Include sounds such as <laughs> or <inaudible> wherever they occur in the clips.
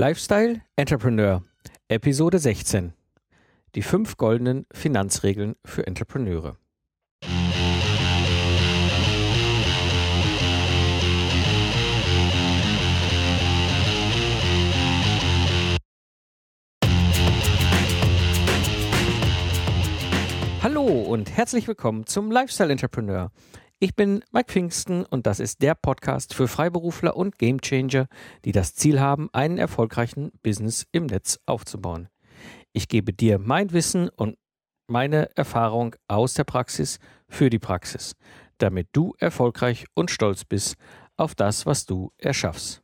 Lifestyle Entrepreneur, Episode 16. Die fünf goldenen Finanzregeln für Entrepreneure. Hallo und herzlich willkommen zum Lifestyle Entrepreneur. Ich bin Mike Pfingsten und das ist der Podcast für Freiberufler und Gamechanger, die das Ziel haben, einen erfolgreichen Business im Netz aufzubauen. Ich gebe dir mein Wissen und meine Erfahrung aus der Praxis für die Praxis, damit du erfolgreich und stolz bist auf das, was du erschaffst.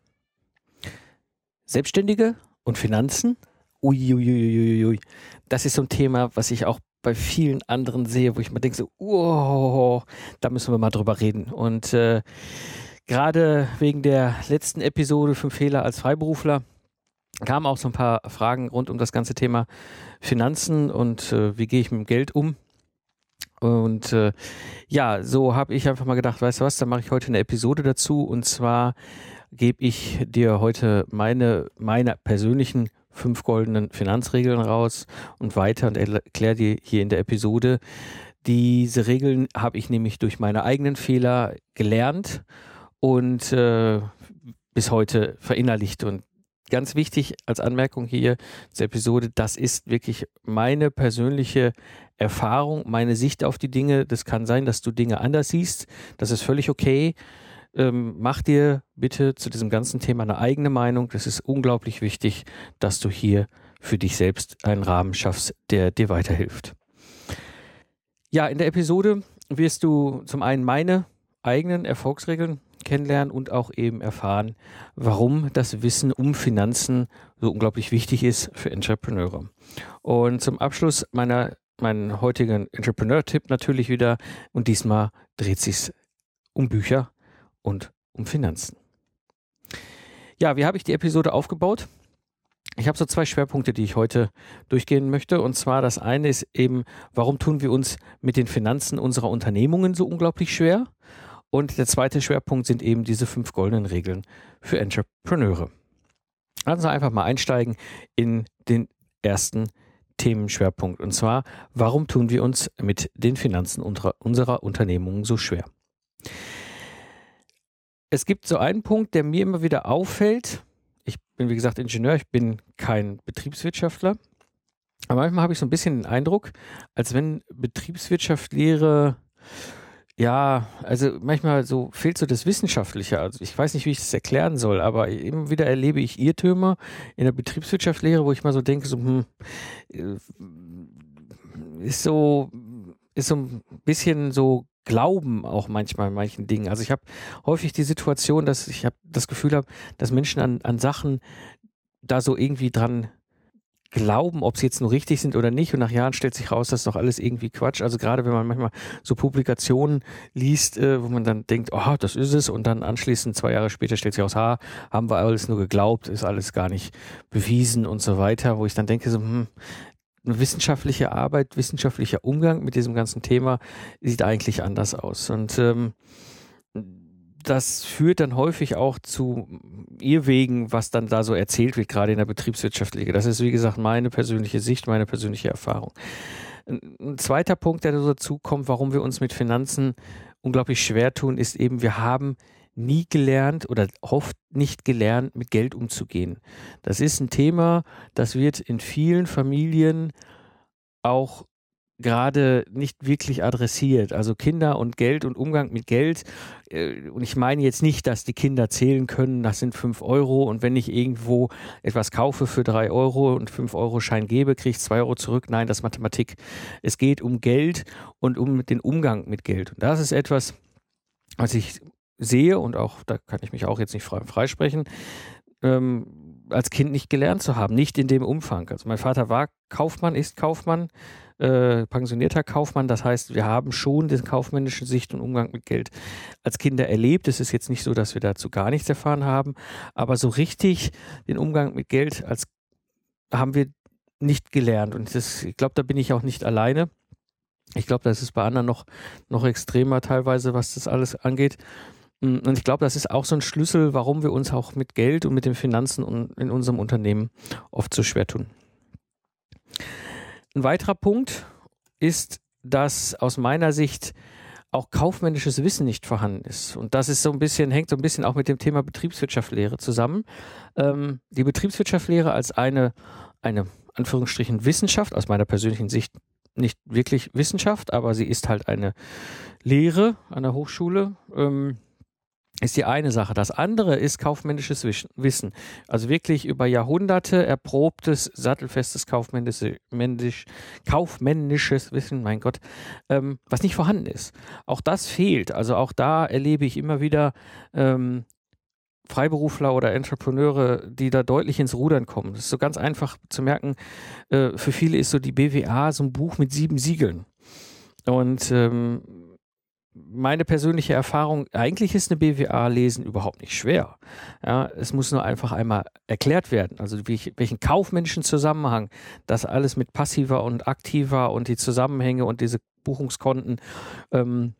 Selbstständige und Finanzen? Uiuiuiui. Das ist so ein Thema, was ich auch bei vielen anderen sehe, wo ich mir denke, so, oh, da müssen wir mal drüber reden. Und äh, gerade wegen der letzten Episode Fünf Fehler als Freiberufler kamen auch so ein paar Fragen rund um das ganze Thema Finanzen und äh, wie gehe ich mit dem Geld um. Und äh, ja, so habe ich einfach mal gedacht, weißt du was, da mache ich heute eine Episode dazu und zwar gebe ich dir heute meine, meine persönlichen fünf goldenen Finanzregeln raus und weiter und erkläre dir hier in der Episode. Diese Regeln habe ich nämlich durch meine eigenen Fehler gelernt und äh, bis heute verinnerlicht. Und ganz wichtig als Anmerkung hier zur Episode, das ist wirklich meine persönliche Erfahrung, meine Sicht auf die Dinge. Das kann sein, dass du Dinge anders siehst. Das ist völlig okay ähm, mach dir bitte zu diesem ganzen Thema eine eigene Meinung. Das ist unglaublich wichtig, dass du hier für dich selbst einen Rahmen schaffst, der dir weiterhilft. Ja, in der Episode wirst du zum einen meine eigenen Erfolgsregeln kennenlernen und auch eben erfahren, warum das Wissen um Finanzen so unglaublich wichtig ist für Entrepreneure. Und zum Abschluss meiner meinen heutigen Entrepreneur-Tipp natürlich wieder und diesmal dreht sich um Bücher und um Finanzen. Ja, wie habe ich die Episode aufgebaut? Ich habe so zwei Schwerpunkte, die ich heute durchgehen möchte. Und zwar das eine ist eben, warum tun wir uns mit den Finanzen unserer Unternehmungen so unglaublich schwer? Und der zweite Schwerpunkt sind eben diese fünf goldenen Regeln für Entrepreneure. Also einfach mal einsteigen in den ersten Themenschwerpunkt. Und zwar, warum tun wir uns mit den Finanzen unserer, unserer Unternehmungen so schwer? Es gibt so einen Punkt, der mir immer wieder auffällt. Ich bin, wie gesagt, Ingenieur, ich bin kein Betriebswirtschaftler. Aber manchmal habe ich so ein bisschen den Eindruck, als wenn Betriebswirtschaft Lehre, ja, also manchmal so fehlt so das Wissenschaftliche. Also ich weiß nicht, wie ich das erklären soll, aber immer wieder erlebe ich Irrtümer in der Betriebswirtschaftslehre, wo ich mal so denke, so, hm, äh, ist so, ist so ein bisschen so glauben auch manchmal in manchen Dingen. Also ich habe häufig die Situation, dass ich hab das Gefühl habe, dass Menschen an, an Sachen da so irgendwie dran glauben, ob sie jetzt nur richtig sind oder nicht. Und nach Jahren stellt sich raus, das ist doch alles irgendwie Quatsch. Also gerade wenn man manchmal so Publikationen liest, äh, wo man dann denkt, oh, das ist es. Und dann anschließend zwei Jahre später stellt sich raus, ha, haben wir alles nur geglaubt, ist alles gar nicht bewiesen und so weiter. Wo ich dann denke, so, hm, wissenschaftliche Arbeit, wissenschaftlicher Umgang mit diesem ganzen Thema sieht eigentlich anders aus. Und ähm, das führt dann häufig auch zu Irrwegen, was dann da so erzählt wird, gerade in der Betriebswirtschaftslehre. Das ist, wie gesagt, meine persönliche Sicht, meine persönliche Erfahrung. Ein zweiter Punkt, der dazu kommt, warum wir uns mit Finanzen unglaublich schwer tun, ist eben, wir haben nie gelernt oder oft nicht gelernt, mit Geld umzugehen. Das ist ein Thema, das wird in vielen Familien auch gerade nicht wirklich adressiert. Also Kinder und Geld und Umgang mit Geld. Äh, und ich meine jetzt nicht, dass die Kinder zählen können, das sind fünf Euro und wenn ich irgendwo etwas kaufe für drei Euro und fünf Euro Schein gebe, kriege ich zwei Euro zurück. Nein, das ist Mathematik. Es geht um Geld und um den Umgang mit Geld. Und das ist etwas, was ich sehe und auch, da kann ich mich auch jetzt nicht frei, freisprechen, ähm, als Kind nicht gelernt zu haben, nicht in dem Umfang. Also mein Vater war Kaufmann, ist Kaufmann, äh, pensionierter Kaufmann. Das heißt, wir haben schon den kaufmännischen Sicht und Umgang mit Geld als Kinder erlebt. Es ist jetzt nicht so, dass wir dazu gar nichts erfahren haben, aber so richtig den Umgang mit Geld als haben wir nicht gelernt. Und das, ich glaube, da bin ich auch nicht alleine. Ich glaube, das ist bei anderen noch, noch extremer teilweise, was das alles angeht. Mm, und ich glaube, das ist auch so ein Schlüssel, warum wir uns auch mit Geld und mit den Finanzen in unserem Unternehmen oft so schwer tun. Ein weiterer Punkt ist, dass aus meiner Sicht auch kaufmännisches Wissen nicht vorhanden ist. Und das ist so ein bisschen, hängt so ein bisschen auch mit dem Thema Betriebswirtschaftslehre zusammen. Ähm, die Betriebswirtschaftslehre als eine, eine Anführungsstrichen Wissenschaft, aus meiner persönlichen Sicht nicht wirklich Wissenschaft, aber sie ist halt eine Lehre an der Hochschule. Ähm, ist die eine Sache. Das andere ist kaufmännisches Wissen. Also wirklich über Jahrhunderte erprobtes, sattelfestes kaufmännisch, kaufmännisches Wissen, mein Gott, ähm, was nicht vorhanden ist. Auch das fehlt. Also auch da erlebe ich immer wieder ähm, Freiberufler oder Entrepreneure, die da deutlich ins Rudern kommen. Das ist so ganz einfach zu merken. Äh, für viele ist so die BWA so ein Buch mit sieben Siegeln. Und ähm, meine persönliche Erfahrung, eigentlich ist eine BWA lesen überhaupt nicht schwer. Ja, es muss nur einfach einmal erklärt werden. Also welchen kaufmännischen Zusammenhang das alles mit passiver und aktiver und die Zusammenhänge und diese Buchungskonten ähm,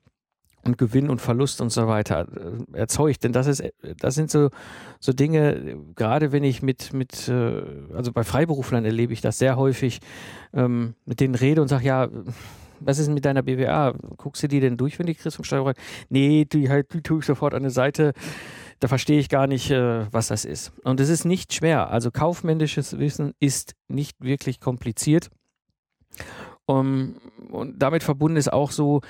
und Gewinn und Verlust und so weiter äh, erzeugt. Denn das ist, das sind so, so Dinge, gerade wenn ich mit, mit, äh, also bei Freiberuflern erlebe ich das sehr häufig, ähm, mit denen rede und sage, ja, was ist mit deiner BWA? Guckst du die denn durch, wenn die kriegst vom Steuerberater? Nee, die, halt, die tue ich sofort an der Seite. Da verstehe ich gar nicht, äh, was das ist. Und es ist nicht schwer. Also kaufmännisches Wissen ist nicht wirklich kompliziert. Um, und damit verbunden ist auch so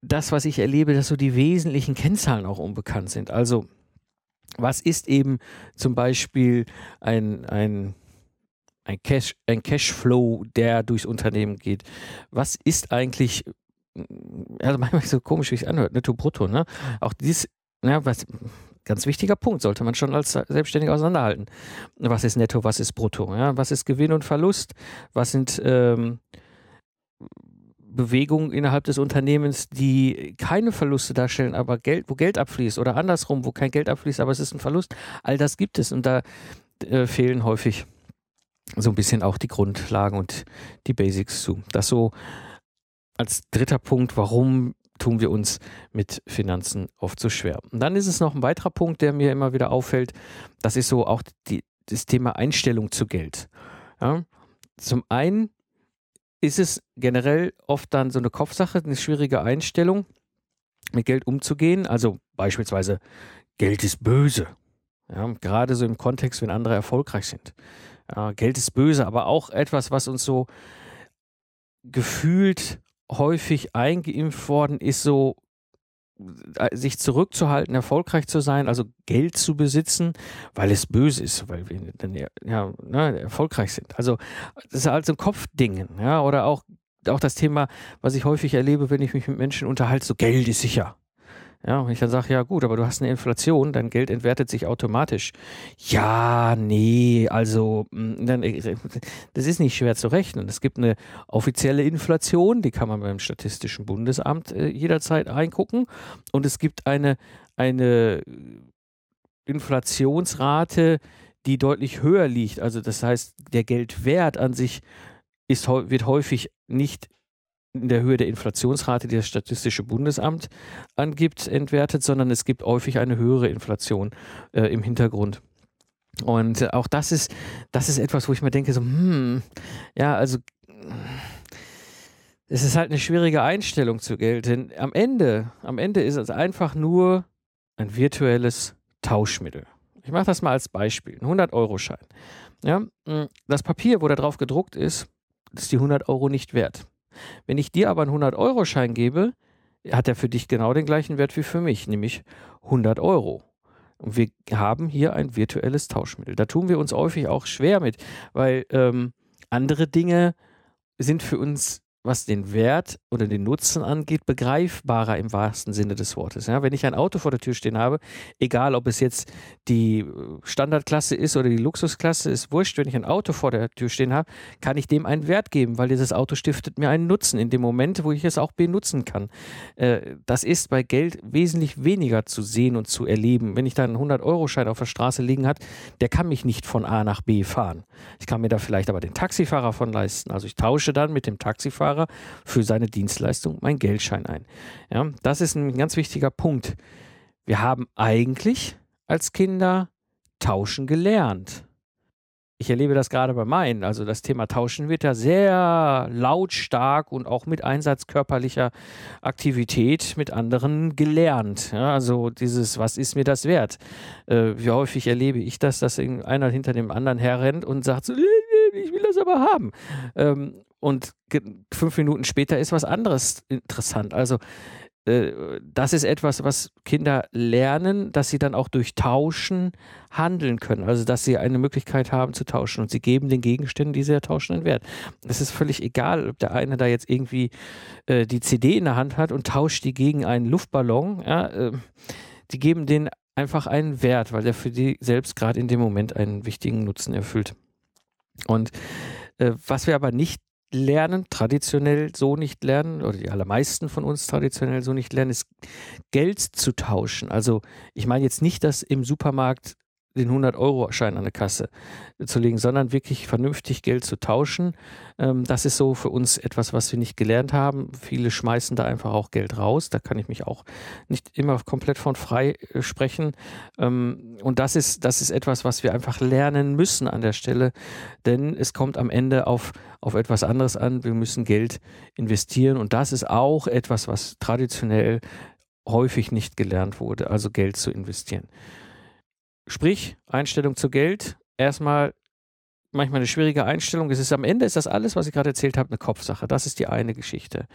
das, was ich erlebe, dass so die wesentlichen Kennzahlen auch unbekannt sind. Also was ist eben zum Beispiel ein, ein ein, Cash, ein Cashflow, der durchs Unternehmen geht. Was ist eigentlich, also <laughs> manchmal so komisch, wie es anhört, netto brutto, ne? Auch dies, ja, was, ganz wichtiger Punkt, sollte man schon als Selbstständiger auseinanderhalten. Was ist netto, was ist brutto? Ja? Was ist Gewinn und Verlust? Was sind ähm, Bewegungen innerhalb des Unternehmens, die keine Verluste darstellen, aber Geld, wo Geld abfließt oder andersrum, wo kein Geld abfließt, aber es ist ein Verlust. All das gibt es und da äh, fehlen häufig so ein bisschen auch die Grundlagen und die Basics zu. Das so als dritter Punkt, warum tun wir uns mit Finanzen oft so schwer. Und dann ist es noch ein weiterer Punkt, der mir immer wieder auffällt. Das ist so auch die, das Thema Einstellung zu Geld. Ja? Zum einen ist es generell oft dann so eine Kopfsache, eine schwierige Einstellung, mit Geld umzugehen. Also beispielsweise, Geld ist böse. Ja, gerade so im Kontext, wenn andere erfolgreich sind. Ja, Geld ist böse, aber auch etwas, was uns so gefühlt häufig eingeimpft worden ist, so äh, sich zurückzuhalten, erfolgreich zu sein, also Geld zu besitzen, weil es böse ist, weil wir dann ja, ne, erfolgreich sind. Also das ist halt so ein Kopfding, ja, oder auch, auch das Thema, was ich häufig erlebe, wenn ich mich mit Menschen unterhalte, so Geld ist sicher. Ja, und ich dann sage, ja gut, aber du hast eine Inflation, dein Geld entwertet sich automatisch. Ja, nee, also mm, äh, das ist nicht schwer zu rechnen. Es gibt eine offizielle Inflation, die kann man beim Statistischen Bundesamt äh, jederzeit eingucken. Und es gibt eine, eine Inflationsrate, die deutlich höher liegt. Also das heißt, der Geldwert an sich ist, wird häufig nicht in der Höhe der Inflationsrate, die das Statistische Bundesamt angibt, entwertet, sondern es gibt häufig eine höhere Inflation äh, im Hintergrund. Und äh, auch das ist, das ist etwas, wo ich mir denke, so, hm, ja, also es ist halt eine schwierige Einstellung zu Geld, denn am Ende, am Ende ist es einfach nur ein virtuelles Tauschmittel. Ich mache das mal als Beispiel, ein 100-Euro-Schein. Ja, das Papier, wo da drauf gedruckt ist, ist die 100 Euro nicht wert. Wenn ich dir aber einen 100-Euro-Schein gebe, hat er für dich genau den gleichen Wert wie für mich, nämlich 100 Euro. Und wir haben hier ein virtuelles Tauschmittel. Da tun wir uns häufig auch schwer mit, weil ähm, andere Dinge sind für uns was den Wert oder den Nutzen angeht, begreifbarer im wahrsten Sinne des Wortes. Ja, wenn ich ein Auto vor der Tür stehen habe, egal ob es jetzt die äh, Standardklasse ist oder die Luxusklasse, ist wurscht. Wenn ich ein Auto vor der Tür stehen habe, kann ich dem einen Wert geben, weil dieses Auto stiftet mir einen Nutzen in dem Moment, wo ich es auch benutzen kann. Äh, das ist bei Geld wesentlich weniger zu sehen und zu erleben. Wenn ich da einen 100-Euro-Schein auf der Straße liegen habe, der kann mich nicht von A nach B fahren. Ich kann mir da vielleicht aber den Taxifahrer von leisten. Also ich tausche dann mit dem Taxifahrer Fahrer für seine Dienstleistung meinen Geldschein ein. Ja, das ist ein ganz wichtiger Punkt. Wir haben eigentlich als Kinder tauschen gelernt. Ich erlebe das gerade bei meinen. Also das Thema Tauschen wird ja sehr lautstark und auch mit Einsatz körperlicher Aktivität mit anderen gelernt. Ja, also dieses, was ist mir das wert? Äh, wie häufig erlebe ich das, dass einer hinter dem anderen herrennt und sagt, so, ich will das aber haben. Ähm, und fünf Minuten später ist was anderes interessant. Also äh, das ist etwas, was Kinder lernen, dass sie dann auch durch Tauschen handeln können. Also, dass sie eine Möglichkeit haben zu tauschen und sie geben den Gegenständen, die sie ja tauschen, einen Wert. Es ist völlig egal, ob der eine da jetzt irgendwie äh, die CD in der Hand hat und tauscht die gegen einen Luftballon. Ja, äh, die geben den einfach einen Wert, weil der für die selbst gerade in dem Moment einen wichtigen Nutzen erfüllt. Und äh, was wir aber nicht lernen, traditionell so nicht lernen, oder die allermeisten von uns traditionell so nicht lernen, ist Geld zu tauschen. Also ich meine jetzt nicht, dass im Supermarkt den 100-Euro-Schein an der Kasse zu legen, sondern wirklich vernünftig Geld zu tauschen. Ähm, das ist so für uns etwas, was wir nicht gelernt haben. Viele schmeißen da einfach auch Geld raus. Da kann ich mich auch nicht immer komplett von frei äh, sprechen. Ähm, und das ist, das ist etwas, was wir einfach lernen müssen an der Stelle, denn es kommt am Ende auf, auf etwas anderes an. Wir müssen Geld investieren und das ist auch etwas, was traditionell häufig nicht gelernt wurde, also Geld zu investieren. Sprich, Einstellung zu Geld, erstmal manchmal eine schwierige Einstellung. Es ist am Ende ist das alles, was ich gerade erzählt habe, eine Kopfsache. Das ist die eine Geschichte.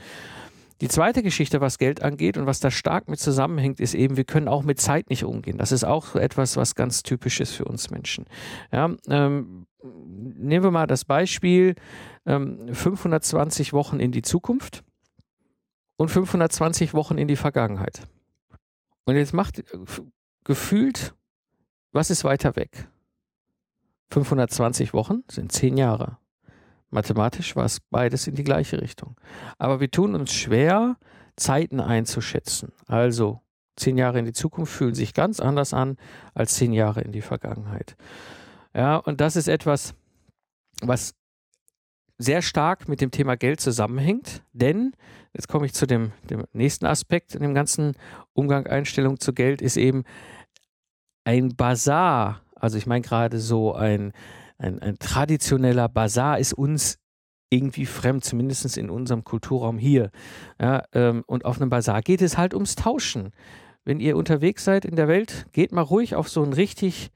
Die zweite Geschichte, was Geld angeht und was da stark mit zusammenhängt, ist eben, wir können auch mit Zeit nicht umgehen. Das ist auch etwas, was ganz typisch ist für uns Menschen. Ja, ähm, nehmen wir mal das Beispiel ähm, 520 Wochen in die Zukunft und 520 Wochen in die Vergangenheit. Und jetzt macht äh, gefühlt was ist weiter weg? 520 Wochen sind zehn Jahre. Mathematisch war es beides in die gleiche Richtung. Aber wir tun uns schwer, Zeiten einzuschätzen. Also zehn Jahre in die Zukunft fühlen sich ganz anders an als zehn Jahre in die Vergangenheit. Ja, und das ist etwas, was sehr stark mit dem Thema Geld zusammenhängt, denn jetzt komme ich zu dem, dem nächsten Aspekt in dem ganzen Umgang Einstellung zu Geld, ist eben, ein Bazar, also ich meine gerade so ein, ein, ein traditioneller Bazar ist uns irgendwie fremd, zumindest in unserem Kulturraum hier. Ja, ähm, und auf einem Bazar geht es halt ums Tauschen. Wenn ihr unterwegs seid in der Welt, geht mal ruhig auf so einen richtig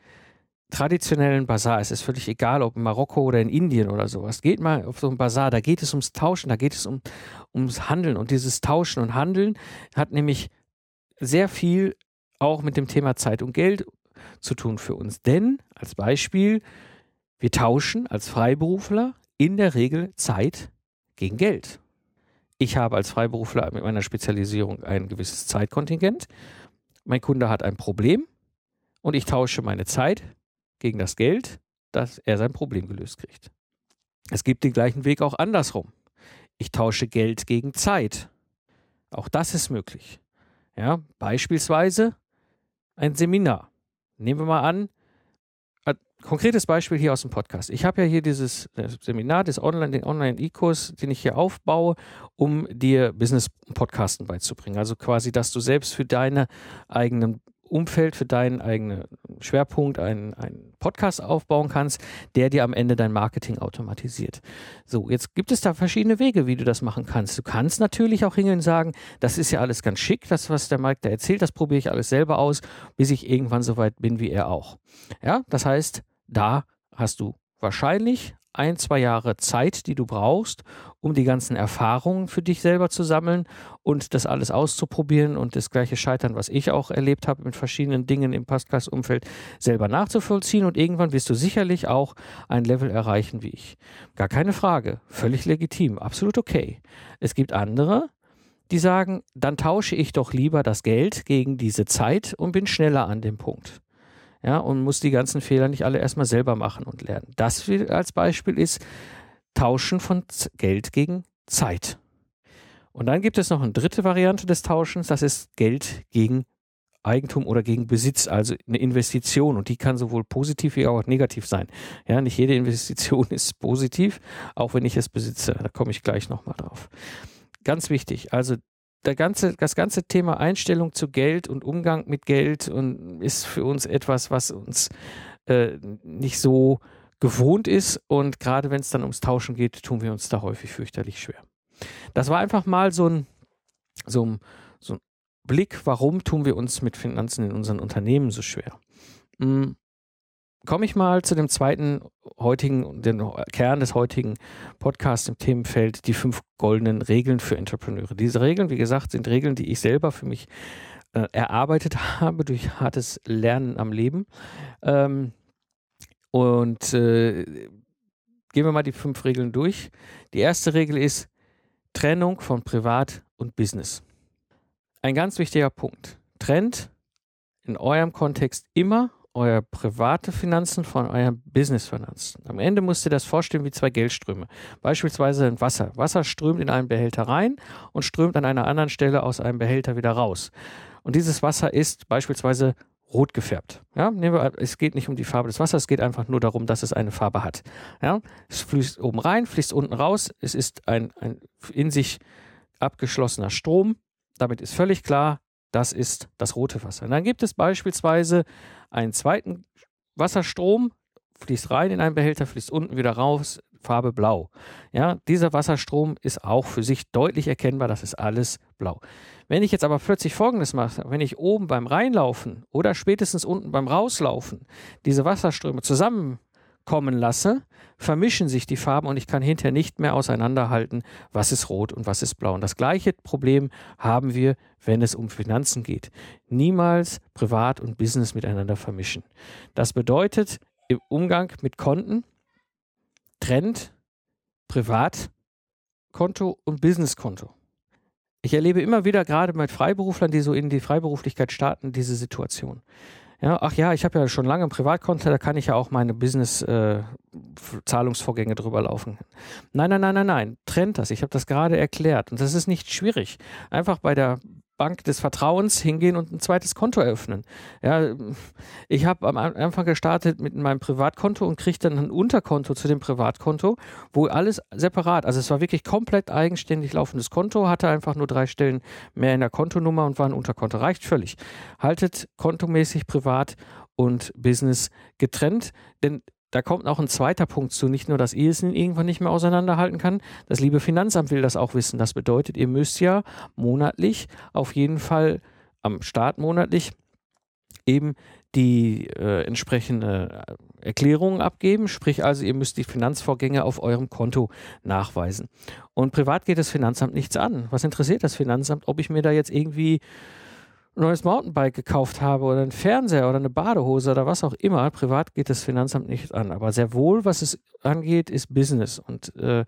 traditionellen Bazar. Es ist völlig egal, ob in Marokko oder in Indien oder sowas. Geht mal auf so einen Bazar, da geht es ums Tauschen, da geht es um, ums Handeln. Und dieses Tauschen und Handeln hat nämlich sehr viel auch mit dem Thema Zeit und Geld zu tun für uns. Denn, als Beispiel, wir tauschen als Freiberufler in der Regel Zeit gegen Geld. Ich habe als Freiberufler mit meiner Spezialisierung ein gewisses Zeitkontingent. Mein Kunde hat ein Problem und ich tausche meine Zeit gegen das Geld, dass er sein Problem gelöst kriegt. Es gibt den gleichen Weg auch andersrum. Ich tausche Geld gegen Zeit. Auch das ist möglich. Ja, beispielsweise ein Seminar. Nehmen wir mal an, ein konkretes Beispiel hier aus dem Podcast. Ich habe ja hier dieses äh, Seminar, das Online, den Online-E-Kurs, den ich hier aufbaue, um dir Business-Podcasten beizubringen. Also quasi, dass du selbst für deine eigenen Umfeld, für deinen eigenen Schwerpunkt einen, einen Podcast aufbauen kannst, der dir am Ende dein Marketing automatisiert. So, jetzt gibt es da verschiedene Wege, wie du das machen kannst. Du kannst natürlich auch hingehen und sagen, das ist ja alles ganz schick, das, was der Mike da erzählt, das probiere ich alles selber aus, bis ich irgendwann so weit bin wie er auch. Ja, das heißt, da hast du wahrscheinlich ein, zwei Jahre Zeit, die du brauchst, um die ganzen Erfahrungen für dich selber zu sammeln und das alles auszuprobieren und das gleiche Scheitern, was ich auch erlebt habe mit verschiedenen Dingen im Podcast-Umfeld, selber nachzuvollziehen. Und irgendwann wirst du sicherlich auch ein Level erreichen wie ich. Gar keine Frage. Völlig legitim. Absolut okay. Es gibt andere, die sagen, dann tausche ich doch lieber das Geld gegen diese Zeit und bin schneller an dem Punkt ja, und muss die ganzen Fehler nicht alle erstmal selber machen und lernen. Das als Beispiel ist Tauschen von Geld gegen Zeit. Und dann gibt es noch eine dritte Variante des Tauschens, das ist Geld gegen Eigentum oder gegen Besitz, also eine Investition. Und die kann sowohl positiv wie auch negativ sein. Ja, nicht jede Investition <laughs> ist positiv, auch wenn ich es besitze. Da komme ich gleich nochmal drauf. Ganz wichtig, also der ganze, das ganze Thema Einstellung zu Geld und Umgang mit Geld und ist für uns etwas, was uns äh, nicht so gewohnt ist. Und gerade wenn es dann ums Tauschen geht, tun wir uns da häufig fürchterlich schwer. Das war einfach mal so ein, so ein, so ein Blick, warum tun wir uns mit Finanzen in unseren Unternehmen so schwer. Hm, komme ich mal zu dem zweiten heutigen, dem Kern des heutigen Podcasts im Themenfeld, die fünf goldenen Regeln für Entrepreneure. Diese Regeln, wie gesagt, sind Regeln, die ich selber für mich äh, erarbeitet <laughs> habe durch hartes Lernen am Leben. Ähm, und äh, gehen wir mal die fünf Regeln durch. Die erste Regel ist Trennung von Privat und Business. Ein ganz wichtiger Punkt. Trennt in eurem Kontext immer euer private Finanzen von euren Business-Finanzen. Am Ende müsst ihr das vorstellen wie zwei Geldströme. Beispielsweise ein Wasser. Wasser strömt in einen Behälter rein und strömt an einer anderen Stelle aus einem Behälter wieder raus. Und dieses Wasser ist beispielsweise rot gefärbt. Ja, wir, es geht nicht um die Farbe des Wassers, es geht einfach nur darum, dass es eine Farbe hat. Ja, es fließt oben rein, fließt unten raus. Es ist ein, ein in sich abgeschlossener Strom. Damit ist völlig klar, das ist das rote Wasser. Und dann gibt es beispielsweise einen zweiten Wasserstrom, fließt rein in einen Behälter, fließt unten wieder raus, Farbe blau. Ja, dieser Wasserstrom ist auch für sich deutlich erkennbar, das ist alles blau. Wenn ich jetzt aber plötzlich Folgendes mache, wenn ich oben beim Reinlaufen oder spätestens unten beim Rauslaufen diese Wasserströme zusammen kommen lasse, vermischen sich die Farben und ich kann hinterher nicht mehr auseinanderhalten, was ist rot und was ist blau. Und das gleiche Problem haben wir, wenn es um Finanzen geht. Niemals Privat und Business miteinander vermischen. Das bedeutet im Umgang mit Konten trennt Privatkonto und Businesskonto. Ich erlebe immer wieder gerade mit Freiberuflern, die so in die Freiberuflichkeit starten, diese Situation. Ja, ach ja, ich habe ja schon lange ein Privatkonto, da kann ich ja auch meine Business-Zahlungsvorgänge äh, drüber laufen. Nein, nein, nein, nein, nein. Trennt das. Ich habe das gerade erklärt. Und das ist nicht schwierig. Einfach bei der Bank des Vertrauens hingehen und ein zweites Konto eröffnen. Ja, ich habe am Anfang gestartet mit meinem Privatkonto und kriege dann ein Unterkonto zu dem Privatkonto, wo alles separat, also es war wirklich komplett eigenständig laufendes Konto, hatte einfach nur drei Stellen mehr in der Kontonummer und war ein Unterkonto. Reicht völlig. Haltet kontomäßig privat und Business getrennt, denn da kommt noch ein zweiter Punkt zu. Nicht nur, dass ihr es irgendwann nicht mehr auseinanderhalten kann. Das liebe Finanzamt will das auch wissen. Das bedeutet, ihr müsst ja monatlich auf jeden Fall am Start monatlich eben die äh, entsprechende Erklärungen abgeben, sprich also ihr müsst die Finanzvorgänge auf eurem Konto nachweisen. Und privat geht das Finanzamt nichts an. Was interessiert das Finanzamt, ob ich mir da jetzt irgendwie neues Mountainbike gekauft habe oder einen Fernseher oder eine Badehose oder was auch immer, privat geht das Finanzamt nicht an. Aber sehr wohl, was es angeht, ist Business. Und äh,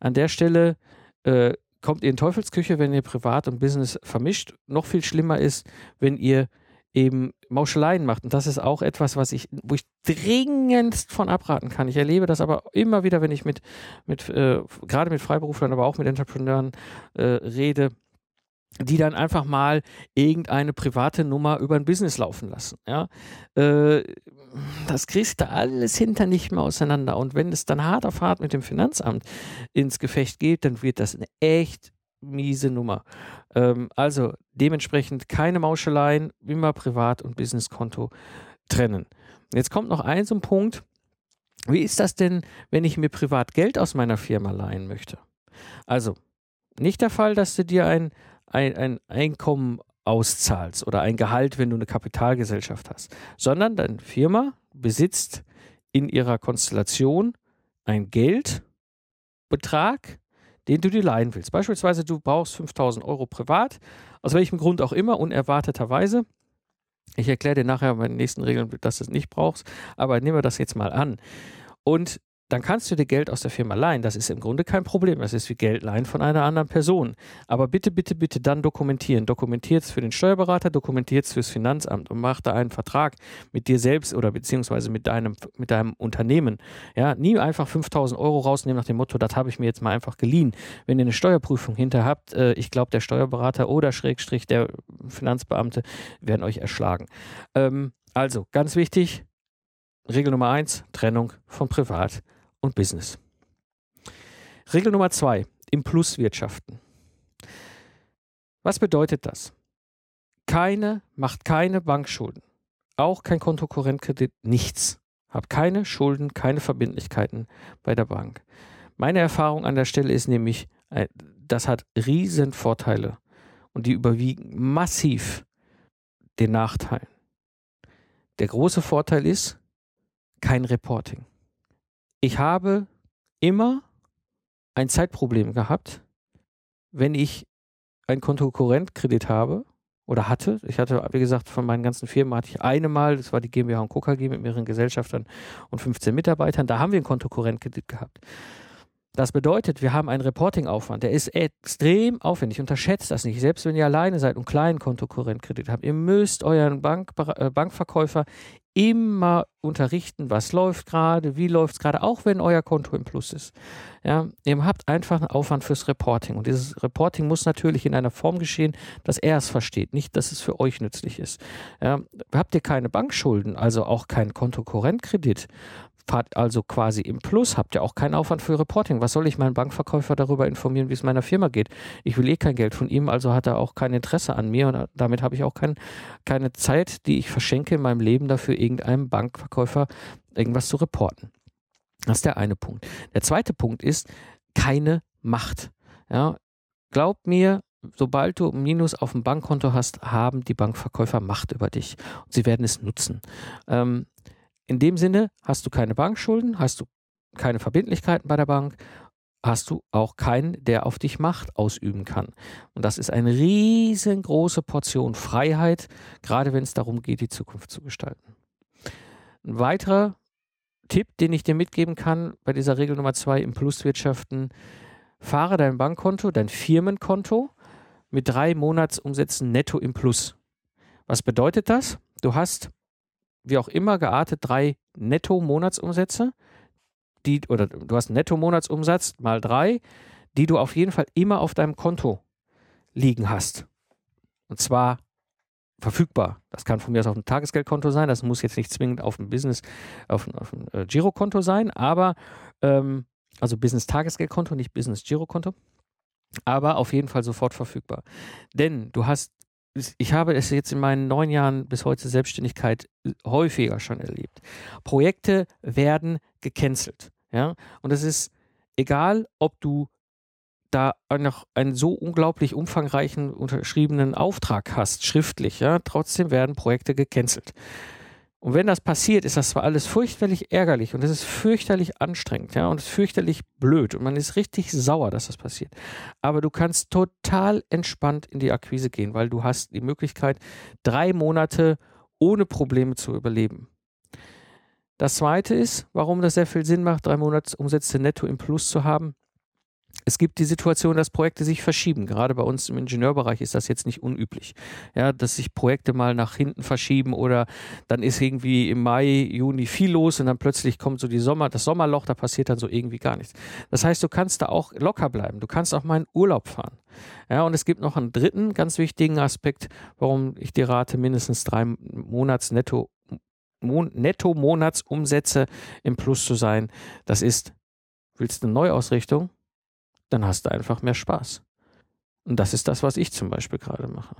an der Stelle äh, kommt ihr in Teufelsküche, wenn ihr Privat und Business vermischt. Noch viel schlimmer ist, wenn ihr eben Mauscheleien macht. Und das ist auch etwas, was ich, wo ich dringendst von abraten kann. Ich erlebe das aber immer wieder, wenn ich mit, mit äh, gerade mit Freiberuflern, aber auch mit Entrepreneuren äh, rede, die dann einfach mal irgendeine private Nummer über ein Business laufen lassen. Ja? Äh, das kriegst du alles hinter nicht mehr auseinander. Und wenn es dann hart auf hart mit dem Finanzamt ins Gefecht geht, dann wird das eine echt miese Nummer. Ähm, also dementsprechend keine Mauscheleien, immer Privat- und Businesskonto trennen. Jetzt kommt noch ein so ein Punkt. Wie ist das denn, wenn ich mir privat Geld aus meiner Firma leihen möchte? Also, nicht der Fall, dass du dir ein ein, ein Einkommen auszahlst oder ein Gehalt, wenn du eine Kapitalgesellschaft hast, sondern deine Firma besitzt in ihrer Konstellation ein Geldbetrag, den du dir leihen willst. Beispielsweise du brauchst 5000 Euro privat, aus welchem Grund auch immer, unerwarteterweise. Ich erkläre dir nachher bei den nächsten Regeln, dass du es nicht brauchst, aber nehmen wir das jetzt mal an. Und dann kannst du dir Geld aus der Firma leihen. Das ist im Grunde kein Problem. Das ist wie Geld leihen von einer anderen Person. Aber bitte, bitte, bitte dann dokumentieren. Dokumentiert es für den Steuerberater, dokumentiert es fürs Finanzamt und mach da einen Vertrag mit dir selbst oder beziehungsweise mit deinem, mit deinem Unternehmen. Ja, nie einfach 5000 Euro rausnehmen nach dem Motto, das habe ich mir jetzt mal einfach geliehen. Wenn ihr eine Steuerprüfung hinter habt, äh, ich glaube, der Steuerberater oder Schrägstrich der Finanzbeamte werden euch erschlagen. Ähm, also, ganz wichtig, Regel Nummer eins, Trennung von Privat und Business. Regel Nummer zwei, im Plus wirtschaften. Was bedeutet das? Keine, macht keine Bankschulden. Auch kein Kontokorrentkredit, nichts. Hab keine Schulden, keine Verbindlichkeiten bei der Bank. Meine Erfahrung an der Stelle ist nämlich, äh, das hat riesen Vorteile und die überwiegen massiv den Nachteilen. Der große Vorteil ist kein Reporting. Ich habe immer ein Zeitproblem gehabt, wenn ich ein Kontokorrentkredit habe oder hatte. Ich hatte, wie gesagt, von meinen ganzen Firmen hatte ich eine Mal, das war die GmbH und Co. KG mit mehreren Gesellschaftern und 15 Mitarbeitern, da haben wir einen Kontokorrentkredit gehabt. Das bedeutet, wir haben einen Reporting-Aufwand, der ist extrem aufwendig. Unterschätzt das nicht. Selbst wenn ihr alleine seid und kleinen Kontokorrentkredit habt, ihr müsst euren Bank, äh, Bankverkäufer immer unterrichten, was läuft gerade, wie läuft es gerade, auch wenn euer Konto im Plus ist. Ja, ihr habt einfach einen Aufwand fürs Reporting. Und dieses Reporting muss natürlich in einer Form geschehen, dass er es versteht, nicht, dass es für euch nützlich ist. Ja, habt ihr keine Bankschulden, also auch keinen Kontokorrentkredit, fahrt also quasi im Plus, habt ihr auch keinen Aufwand für Reporting. Was soll ich meinen Bankverkäufer darüber informieren, wie es meiner Firma geht? Ich will eh kein Geld von ihm, also hat er auch kein Interesse an mir und damit habe ich auch kein, keine Zeit, die ich verschenke in meinem Leben dafür, irgendeinem Bankverkäufer irgendwas zu reporten. Das ist der eine Punkt. Der zweite Punkt ist keine Macht. Ja, glaubt mir, sobald du Minus auf dem Bankkonto hast, haben die Bankverkäufer Macht über dich und sie werden es nutzen. Ähm, in dem Sinne hast du keine Bankschulden, hast du keine Verbindlichkeiten bei der Bank, hast du auch keinen, der auf dich Macht ausüben kann. Und das ist eine riesengroße Portion Freiheit, gerade wenn es darum geht, die Zukunft zu gestalten. Ein weiterer Tipp, den ich dir mitgeben kann bei dieser Regel Nummer zwei im Pluswirtschaften, fahre dein Bankkonto, dein Firmenkonto mit drei Monatsumsätzen netto im Plus. Was bedeutet das? Du hast wie auch immer geartet drei Netto-Monatsumsätze, die, oder du hast einen Netto-Monatsumsatz mal drei, die du auf jeden Fall immer auf deinem Konto liegen hast. Und zwar verfügbar. Das kann von mir aus auf dem Tagesgeldkonto sein, das muss jetzt nicht zwingend auf dem Business, auf, auf dem äh, Girokonto sein, aber ähm, also Business-Tagesgeldkonto, nicht Business-Girokonto, aber auf jeden Fall sofort verfügbar. Denn du hast ich habe es jetzt in meinen neun Jahren bis heute Selbstständigkeit häufiger schon erlebt. Projekte werden gecancelt. Ja? Und es ist egal, ob du da noch einen so unglaublich umfangreichen unterschriebenen Auftrag hast, schriftlich, ja, trotzdem werden Projekte gecancelt. Und wenn das passiert, ist das zwar alles fürchterlich ärgerlich und es ist fürchterlich anstrengend, ja, und es ist fürchterlich blöd und man ist richtig sauer, dass das passiert. Aber du kannst total entspannt in die Akquise gehen, weil du hast die Möglichkeit, drei Monate ohne Probleme zu überleben. Das zweite ist, warum das sehr viel Sinn macht, drei Monatsumsätze netto im Plus zu haben es gibt die Situation, dass Projekte sich verschieben. Gerade bei uns im Ingenieurbereich ist das jetzt nicht unüblich. Ja, dass sich Projekte mal nach hinten verschieben oder dann ist irgendwie im Mai, Juni viel los und dann plötzlich kommt so die Sommer, das Sommerloch, da passiert dann so irgendwie gar nichts. Das heißt, du kannst da auch locker bleiben. Du kannst auch mal in Urlaub fahren. Ja, und es gibt noch einen dritten ganz wichtigen Aspekt, warum ich dir rate, mindestens drei Monats netto Netto-Monatsumsätze im Plus zu sein. Das ist, willst du eine Neuausrichtung? Dann hast du einfach mehr Spaß. Und das ist das, was ich zum Beispiel gerade mache.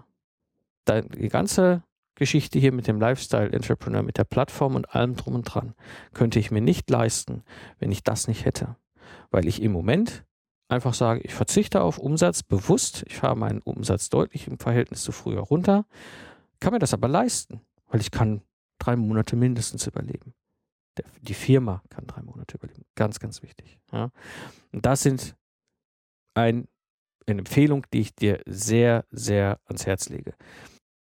Die ganze Geschichte hier mit dem Lifestyle Entrepreneur, mit der Plattform und allem drum und dran, könnte ich mir nicht leisten, wenn ich das nicht hätte. Weil ich im Moment einfach sage, ich verzichte auf Umsatz bewusst, ich fahre meinen Umsatz deutlich im Verhältnis zu früher runter, kann mir das aber leisten, weil ich kann drei Monate mindestens überleben. die Firma kann drei Monate überleben. Ganz, ganz wichtig. Ja. Und das sind ein, eine Empfehlung, die ich dir sehr, sehr ans Herz lege.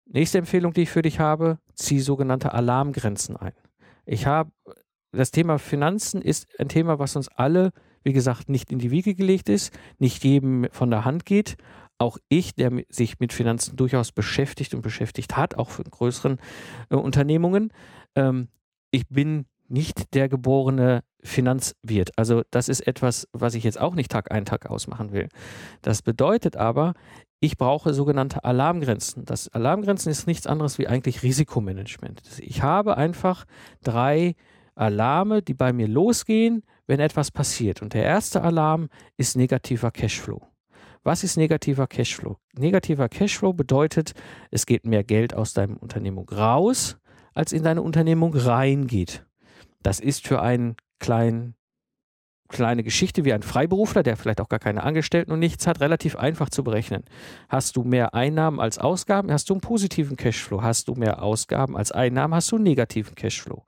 Nächste Empfehlung, die ich für dich habe, zieh sogenannte Alarmgrenzen ein. Ich habe, das Thema Finanzen ist ein Thema, was uns alle, wie gesagt, nicht in die Wiege gelegt ist, nicht jedem von der Hand geht. Auch ich, der sich mit Finanzen durchaus beschäftigt und beschäftigt hat, auch für größeren äh, Unternehmungen. Ähm, ich bin nicht der geborene Finanzwirt. Also das ist etwas, was ich jetzt auch nicht Tag ein, Tag ausmachen will. Das bedeutet aber, ich brauche sogenannte Alarmgrenzen. Das Alarmgrenzen ist nichts anderes wie eigentlich Risikomanagement. Ich habe einfach drei Alarme, die bei mir losgehen, wenn etwas passiert. Und der erste Alarm ist negativer Cashflow. Was ist negativer Cashflow? Negativer Cashflow bedeutet, es geht mehr Geld aus deinem Unternehmung raus, als in deine Unternehmung reingeht. Das ist für einen kleinen kleine Geschichte wie ein Freiberufler, der vielleicht auch gar keine Angestellten und nichts hat, relativ einfach zu berechnen. Hast du mehr Einnahmen als Ausgaben, hast du einen positiven Cashflow. Hast du mehr Ausgaben als Einnahmen, hast du einen negativen Cashflow.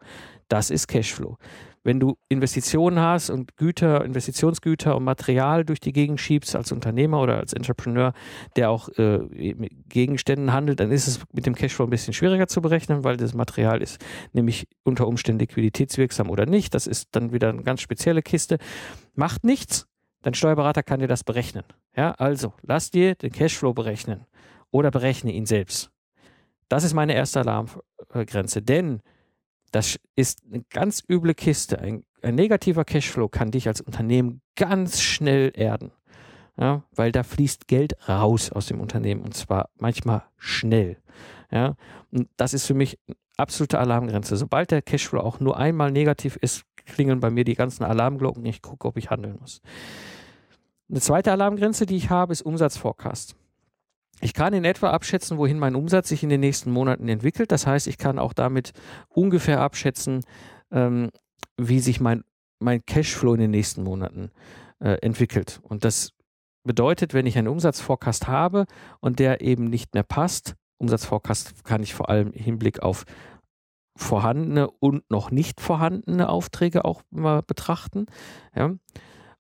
Das ist Cashflow wenn du Investitionen hast und Güter, Investitionsgüter und Material durch die Gegend schiebst als Unternehmer oder als Entrepreneur, der auch äh, mit Gegenständen handelt, dann ist es mit dem Cashflow ein bisschen schwieriger zu berechnen, weil das Material ist nämlich unter Umständen liquiditätswirksam oder nicht. Das ist dann wieder eine ganz spezielle Kiste. Macht nichts. Dein Steuerberater kann dir das berechnen. Ja, also lass dir den Cashflow berechnen oder berechne ihn selbst. Das ist meine erste Alarmgrenze, denn das ist eine ganz üble Kiste. Ein, ein negativer Cashflow kann dich als Unternehmen ganz schnell erden. Ja, weil da fließt Geld raus aus dem Unternehmen und zwar manchmal schnell. Ja, und das ist für mich eine absolute Alarmgrenze. Sobald der Cashflow auch nur einmal negativ ist, klingeln bei mir die ganzen Alarmglocken. Ich gucke, ob ich handeln muss. Eine zweite Alarmgrenze, die ich habe, ist Umsatzforecast. Ich kann in etwa abschätzen, wohin mein Umsatz sich in den nächsten Monaten entwickelt. Das heißt, ich kann auch damit ungefähr abschätzen, ähm, wie sich mein, mein Cashflow in den nächsten Monaten äh, entwickelt. Und das bedeutet, wenn ich einen Umsatzforecast habe und der eben nicht mehr passt, Umsatzforecast kann ich vor allem im Hinblick auf vorhandene und noch nicht vorhandene Aufträge auch mal betrachten. Ja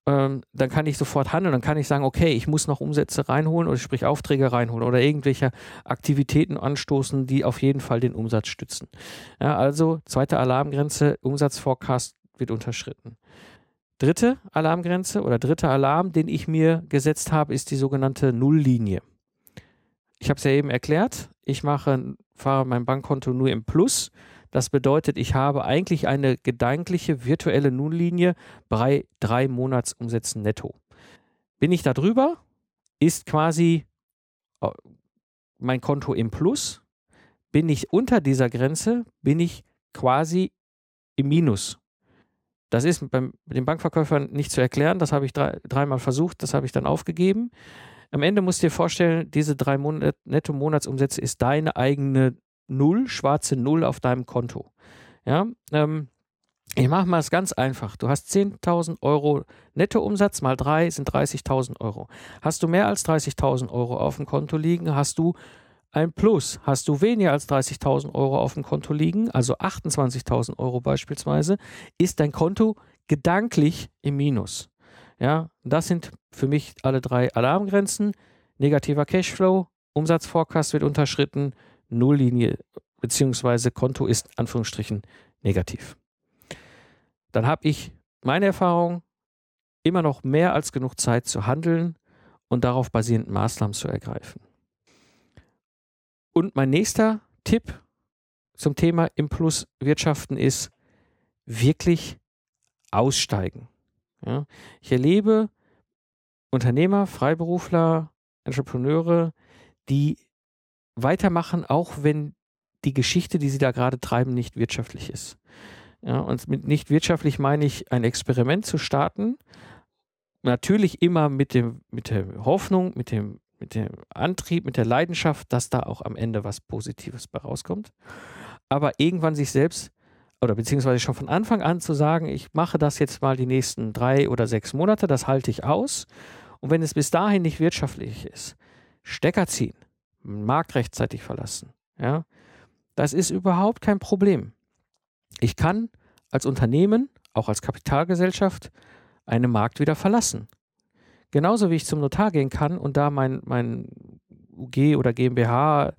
ähm, dann kann ich sofort handeln. Dann kann ich sagen, okay, ich muss noch Umsätze reinholen oder sprich Aufträge reinholen oder irgendwelche Aktivitäten anstoßen, die auf jeden Fall den Umsatz stützen. Ja, also zweite Alarmgrenze, Umsatzforecast wird unterschritten. Dritte Alarmgrenze oder dritter Alarm, den ich mir gesetzt habe, ist die sogenannte Nulllinie. Ich habe es ja eben erklärt. Ich mache, fahre mein Bankkonto nur im Plus. Das bedeutet, ich habe eigentlich eine gedankliche virtuelle Nulllinie bei drei Monatsumsätzen netto. Bin ich da drüber, ist quasi äh, mein Konto im Plus. Bin ich unter dieser Grenze, bin ich quasi im Minus. Das ist beim, den Bankverkäufern nicht zu erklären. Das habe ich drei, dreimal versucht, das habe ich dann aufgegeben. Am Ende musst du dir vorstellen, diese drei Monat, Netto-Monatsumsätze ist deine eigene Null, schwarze Null auf deinem Konto. Ja, ähm, ich mache mal es ganz einfach. Du hast 10.000 Euro Nettoumsatz mal drei sind 30.000 Euro. Hast du mehr als 30.000 Euro auf dem Konto liegen, hast du ein Plus. Hast du weniger als 30.000 Euro auf dem Konto liegen, also 28.000 Euro beispielsweise, ist dein Konto gedanklich im Minus. Ja, das sind für mich alle drei Alarmgrenzen. Negativer Cashflow, Umsatzforecast wird unterschritten, Nulllinie bzw. Konto ist Anführungsstrichen negativ. Dann habe ich meine Erfahrung immer noch mehr als genug Zeit zu handeln und darauf basierend Maßnahmen zu ergreifen. Und mein nächster Tipp zum Thema Impuls wirtschaften ist wirklich aussteigen. Ja, ich erlebe Unternehmer, Freiberufler, Entrepreneure, die weitermachen, auch wenn die Geschichte, die sie da gerade treiben, nicht wirtschaftlich ist. Ja, und mit nicht wirtschaftlich meine ich, ein Experiment zu starten. Natürlich immer mit, dem, mit der Hoffnung, mit dem, mit dem Antrieb, mit der Leidenschaft, dass da auch am Ende was Positives bei rauskommt. Aber irgendwann sich selbst oder beziehungsweise schon von Anfang an zu sagen, ich mache das jetzt mal die nächsten drei oder sechs Monate, das halte ich aus. Und wenn es bis dahin nicht wirtschaftlich ist, Stecker ziehen. Markt rechtzeitig verlassen. Ja, das ist überhaupt kein Problem. Ich kann als Unternehmen, auch als Kapitalgesellschaft, einen Markt wieder verlassen. Genauso wie ich zum Notar gehen kann und da mein, mein UG oder GmbH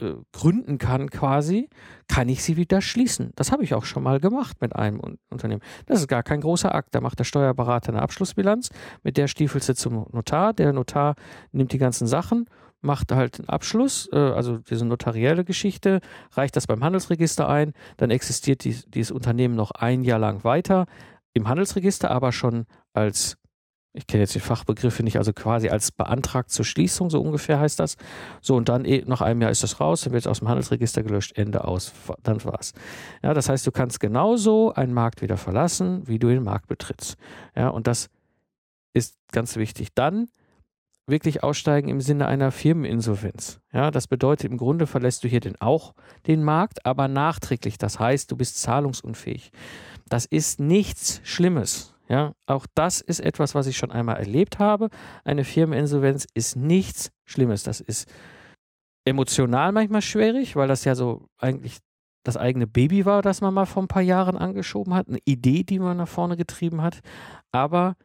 äh, gründen kann quasi, kann ich sie wieder schließen. Das habe ich auch schon mal gemacht mit einem Unternehmen. Das ist gar kein großer Akt. Da macht der Steuerberater eine Abschlussbilanz, mit der stiefelst du zum Notar. Der Notar nimmt die ganzen Sachen macht halt einen Abschluss, äh, also diese notarielle Geschichte, reicht das beim Handelsregister ein, dann existiert die, dieses Unternehmen noch ein Jahr lang weiter im Handelsregister, aber schon als, ich kenne jetzt die Fachbegriffe nicht, also quasi als beantragt zur Schließung, so ungefähr heißt das. So, und dann eh, nach einem Jahr ist das raus, dann wird es aus dem Handelsregister gelöscht, Ende aus, dann war's. Ja, das heißt, du kannst genauso einen Markt wieder verlassen, wie du den Markt betrittst. Ja, und das ist ganz wichtig. Dann wirklich aussteigen im Sinne einer Firmeninsolvenz. Ja, das bedeutet, im Grunde verlässt du hier den, auch den Markt, aber nachträglich. Das heißt, du bist zahlungsunfähig. Das ist nichts Schlimmes. Ja, auch das ist etwas, was ich schon einmal erlebt habe. Eine Firmeninsolvenz ist nichts Schlimmes. Das ist emotional manchmal schwierig, weil das ja so eigentlich das eigene Baby war, das man mal vor ein paar Jahren angeschoben hat, eine Idee, die man nach vorne getrieben hat. Aber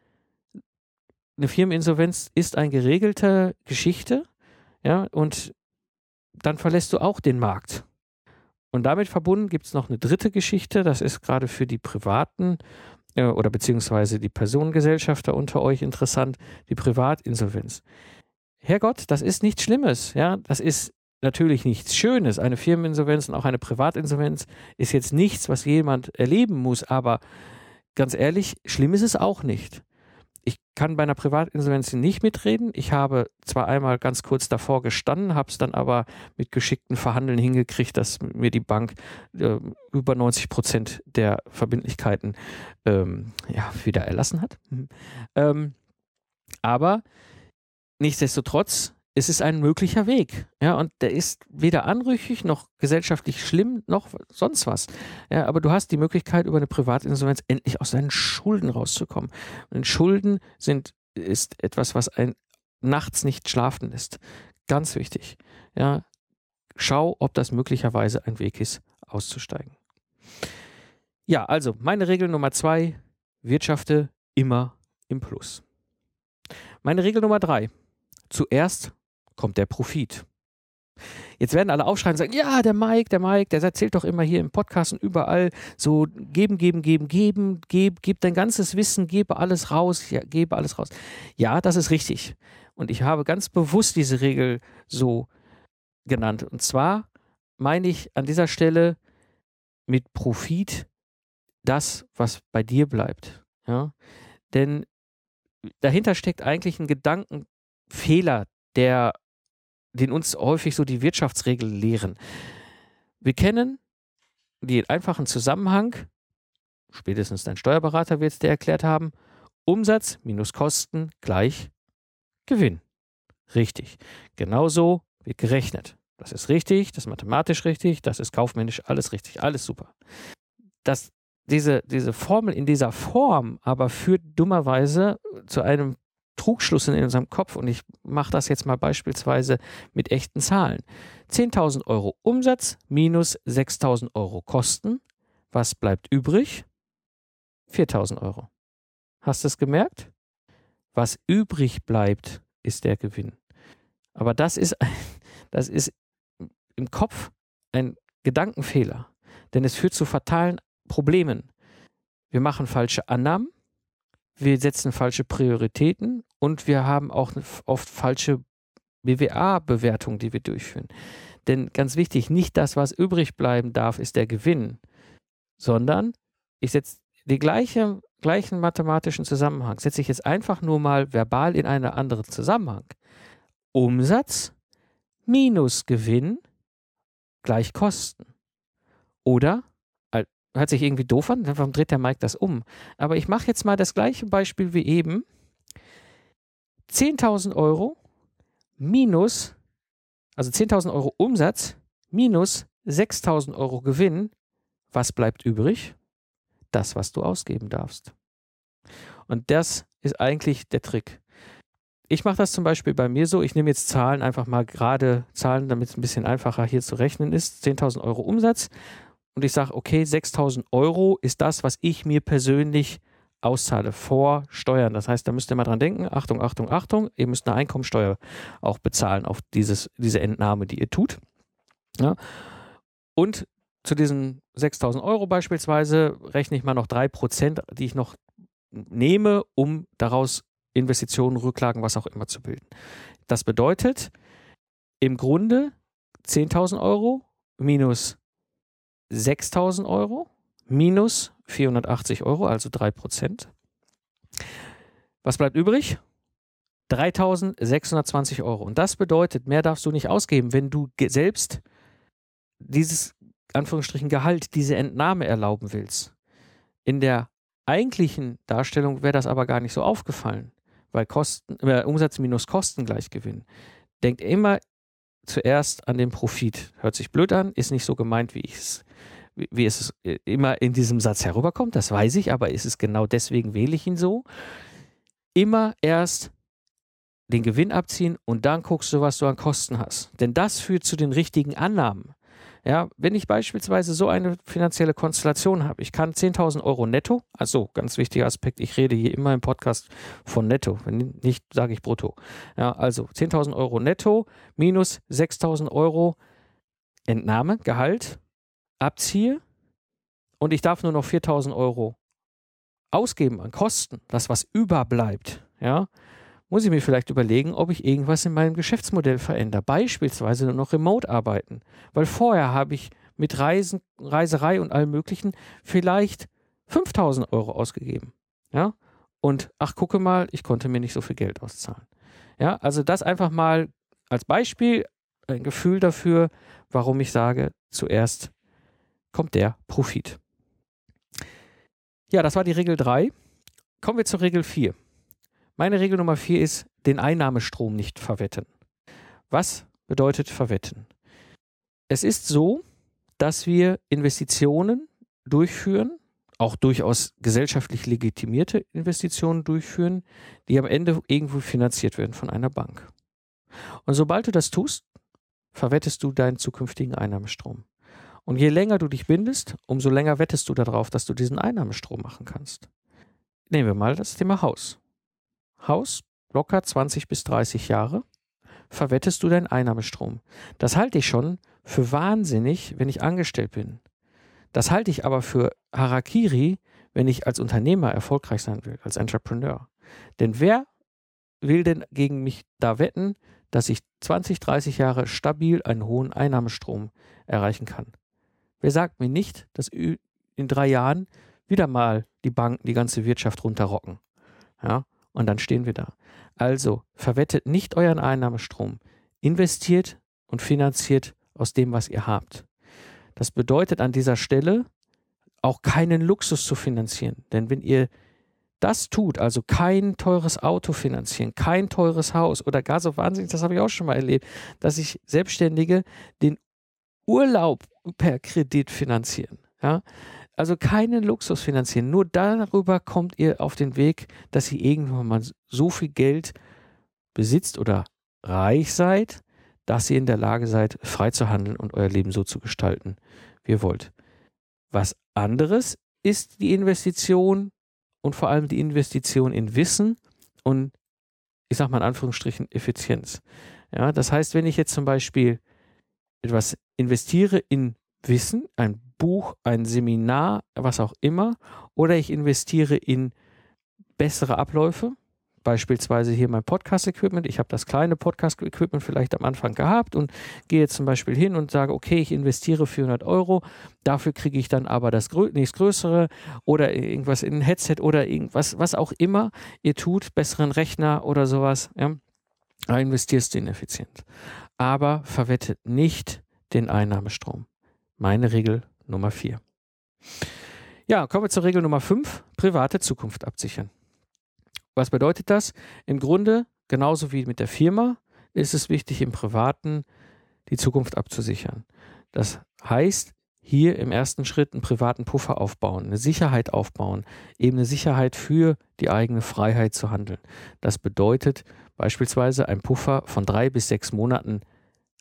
eine Firmeninsolvenz ist eine geregelte Geschichte, ja, und dann verlässt du auch den Markt. Und damit verbunden gibt es noch eine dritte Geschichte, das ist gerade für die Privaten äh, oder beziehungsweise die Personengesellschafter unter euch interessant, die Privatinsolvenz. Herrgott, das ist nichts Schlimmes, ja, das ist natürlich nichts Schönes. Eine Firmeninsolvenz und auch eine Privatinsolvenz ist jetzt nichts, was jemand erleben muss, aber ganz ehrlich, schlimm ist es auch nicht. Ich kann bei einer Privatinsolvenz nicht mitreden. Ich habe zwar einmal ganz kurz davor gestanden, habe es dann aber mit geschickten Verhandeln hingekriegt, dass mir die Bank äh, über 90 Prozent der Verbindlichkeiten ähm, ja, wieder erlassen hat. Mhm. Ähm, aber nichtsdestotrotz es ist ein möglicher Weg. Ja, und der ist weder anrüchig noch gesellschaftlich schlimm noch sonst was. Ja, aber du hast die Möglichkeit, über eine Privatinsolvenz endlich aus deinen Schulden rauszukommen. Und Schulden sind, ist etwas, was ein nachts nicht schlafen lässt. Ganz wichtig. Ja, schau, ob das möglicherweise ein Weg ist, auszusteigen. Ja, also meine Regel Nummer zwei, wirtschafte immer im Plus. Meine Regel Nummer drei, zuerst kommt der Profit. Jetzt werden alle aufschreien und sagen, ja, der Mike, der Mike, der erzählt doch immer hier im Podcast und überall so geben, geben, geben, geben, gib, gib dein ganzes Wissen, gebe alles raus, ja, gebe alles raus. Ja, das ist richtig. Und ich habe ganz bewusst diese Regel so genannt. Und zwar meine ich an dieser Stelle mit Profit das, was bei dir bleibt. Ja? Denn dahinter steckt eigentlich ein Gedankenfehler, der den uns häufig so die Wirtschaftsregeln lehren. Wir kennen den einfachen Zusammenhang, spätestens dein Steuerberater wird es dir erklärt haben, Umsatz minus Kosten gleich Gewinn. Richtig. Genauso wird gerechnet. Das ist richtig, das ist mathematisch richtig, das ist kaufmännisch alles richtig, alles super. Das, diese, diese Formel in dieser Form aber führt dummerweise zu einem Trugschluss in unserem Kopf und ich mache das jetzt mal beispielsweise mit echten Zahlen. 10.000 Euro Umsatz minus 6.000 Euro Kosten. Was bleibt übrig? 4.000 Euro. Hast du es gemerkt? Was übrig bleibt, ist der Gewinn. Aber das ist, <laughs> das ist im Kopf ein Gedankenfehler, denn es führt zu fatalen Problemen. Wir machen falsche Annahmen, wir setzen falsche Prioritäten und wir haben auch oft falsche BWA-Bewertungen, die wir durchführen. Denn ganz wichtig, nicht das, was übrig bleiben darf, ist der Gewinn, sondern ich setze den gleiche, gleichen mathematischen Zusammenhang, setze ich jetzt einfach nur mal verbal in einen anderen Zusammenhang. Umsatz minus Gewinn gleich Kosten. Oder hört sich irgendwie doof an, warum dreht der Mike das um? Aber ich mache jetzt mal das gleiche Beispiel wie eben. 10.000 Euro minus, also 10.000 Euro Umsatz minus 6.000 Euro Gewinn. Was bleibt übrig? Das, was du ausgeben darfst. Und das ist eigentlich der Trick. Ich mache das zum Beispiel bei mir so, ich nehme jetzt Zahlen, einfach mal gerade Zahlen, damit es ein bisschen einfacher hier zu rechnen ist. 10.000 Euro Umsatz und ich sage, okay, 6000 Euro ist das, was ich mir persönlich auszahle vor Steuern. Das heißt, da müsst ihr mal dran denken, Achtung, Achtung, Achtung, ihr müsst eine Einkommensteuer auch bezahlen auf dieses, diese Entnahme, die ihr tut. Ja. Und zu diesen 6000 Euro beispielsweise rechne ich mal noch 3%, die ich noch nehme, um daraus Investitionen, Rücklagen, was auch immer zu bilden. Das bedeutet im Grunde 10.000 Euro minus 6000 Euro minus 480 Euro, also 3 Prozent. Was bleibt übrig? 3620 Euro. Und das bedeutet, mehr darfst du nicht ausgeben, wenn du selbst dieses Anführungsstrichen Gehalt, diese Entnahme erlauben willst. In der eigentlichen Darstellung wäre das aber gar nicht so aufgefallen, weil Kosten, äh, Umsatz minus Kosten gleich Gewinn. Denkt immer zuerst an den Profit. Hört sich blöd an, ist nicht so gemeint, wie ich es wie es immer in diesem Satz herüberkommt, das weiß ich, aber ist es genau deswegen wähle ich ihn so. Immer erst den Gewinn abziehen und dann guckst du, was du an Kosten hast. Denn das führt zu den richtigen Annahmen. Ja, wenn ich beispielsweise so eine finanzielle Konstellation habe, ich kann 10.000 Euro netto, also ganz wichtiger Aspekt, ich rede hier immer im Podcast von netto, nicht sage ich brutto. Ja, also 10.000 Euro netto minus 6.000 Euro Entnahme, Gehalt, abziehe und ich darf nur noch 4.000 Euro ausgeben an Kosten, das was überbleibt, ja, muss ich mir vielleicht überlegen, ob ich irgendwas in meinem Geschäftsmodell verändere. Beispielsweise nur noch remote arbeiten. Weil vorher habe ich mit Reisen, Reiserei und allem Möglichen vielleicht 5000 Euro ausgegeben. Ja. Und ach, gucke mal, ich konnte mir nicht so viel Geld auszahlen. Ja, also das einfach mal als Beispiel, ein Gefühl dafür, warum ich sage, zuerst kommt der Profit. Ja, das war die Regel 3. Kommen wir zur Regel 4. Meine Regel Nummer vier ist, den Einnahmestrom nicht verwetten. Was bedeutet verwetten? Es ist so, dass wir Investitionen durchführen, auch durchaus gesellschaftlich legitimierte Investitionen durchführen, die am Ende irgendwo finanziert werden von einer Bank. Und sobald du das tust, verwettest du deinen zukünftigen Einnahmestrom. Und je länger du dich bindest, umso länger wettest du darauf, dass du diesen Einnahmestrom machen kannst. Nehmen wir mal das Thema Haus. Haus, locker 20 bis 30 Jahre, verwettest du deinen Einnahmestrom. Das halte ich schon für wahnsinnig, wenn ich angestellt bin. Das halte ich aber für Harakiri, wenn ich als Unternehmer erfolgreich sein will, als Entrepreneur. Denn wer will denn gegen mich da wetten, dass ich 20, 30 Jahre stabil einen hohen Einnahmestrom erreichen kann? Wer sagt mir nicht, dass in drei Jahren wieder mal die Banken die ganze Wirtschaft runterrocken? Ja, und dann stehen wir da. Also verwettet nicht euren Einnahmestrom, investiert und finanziert aus dem, was ihr habt. Das bedeutet an dieser Stelle auch keinen Luxus zu finanzieren. Denn wenn ihr das tut, also kein teures Auto finanzieren, kein teures Haus oder gar so wahnsinnig, das habe ich auch schon mal erlebt, dass sich Selbstständige den Urlaub per Kredit finanzieren. Ja? Also keinen Luxus finanzieren. Nur darüber kommt ihr auf den Weg, dass ihr irgendwann mal so viel Geld besitzt oder reich seid, dass ihr in der Lage seid, frei zu handeln und euer Leben so zu gestalten, wie ihr wollt. Was anderes ist die Investition und vor allem die Investition in Wissen und ich sage mal in Anführungsstrichen Effizienz. Ja, das heißt, wenn ich jetzt zum Beispiel etwas investiere in Wissen, ein Buch, ein Seminar, was auch immer, oder ich investiere in bessere Abläufe, beispielsweise hier mein Podcast-Equipment. Ich habe das kleine Podcast-Equipment vielleicht am Anfang gehabt und gehe jetzt zum Beispiel hin und sage, okay, ich investiere 400 Euro, dafür kriege ich dann aber das nächstgrößere oder irgendwas in ein Headset oder irgendwas, was auch immer ihr tut, besseren Rechner oder sowas, ja, da investierst du ineffizient. Aber verwettet nicht den Einnahmestrom. Meine Regel Nummer 4. Ja, kommen wir zur Regel Nummer 5, private Zukunft absichern. Was bedeutet das? Im Grunde, genauso wie mit der Firma, ist es wichtig, im Privaten die Zukunft abzusichern. Das heißt, hier im ersten Schritt einen privaten Puffer aufbauen, eine Sicherheit aufbauen, eben eine Sicherheit für die eigene Freiheit zu handeln. Das bedeutet beispielsweise ein Puffer von drei bis sechs Monaten,